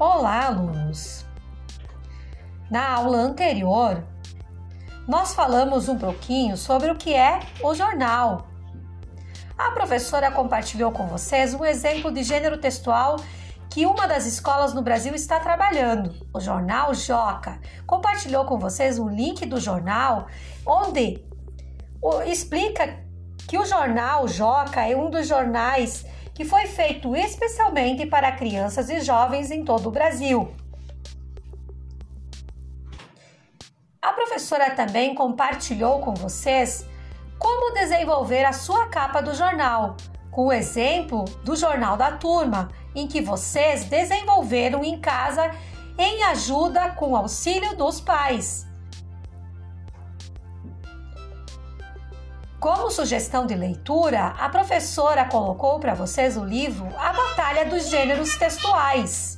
Olá, alunos! Na aula anterior, nós falamos um pouquinho sobre o que é o jornal. A professora compartilhou com vocês um exemplo de gênero textual que uma das escolas no Brasil está trabalhando, o jornal Joca. Compartilhou com vocês um link do jornal onde explica que o jornal Joca é um dos jornais que foi feito especialmente para crianças e jovens em todo o Brasil. A professora também compartilhou com vocês como desenvolver a sua capa do jornal, com o exemplo do jornal da turma, em que vocês desenvolveram em casa em ajuda com auxílio dos pais. Como sugestão de leitura, a professora colocou para vocês o livro A Batalha dos Gêneros Textuais.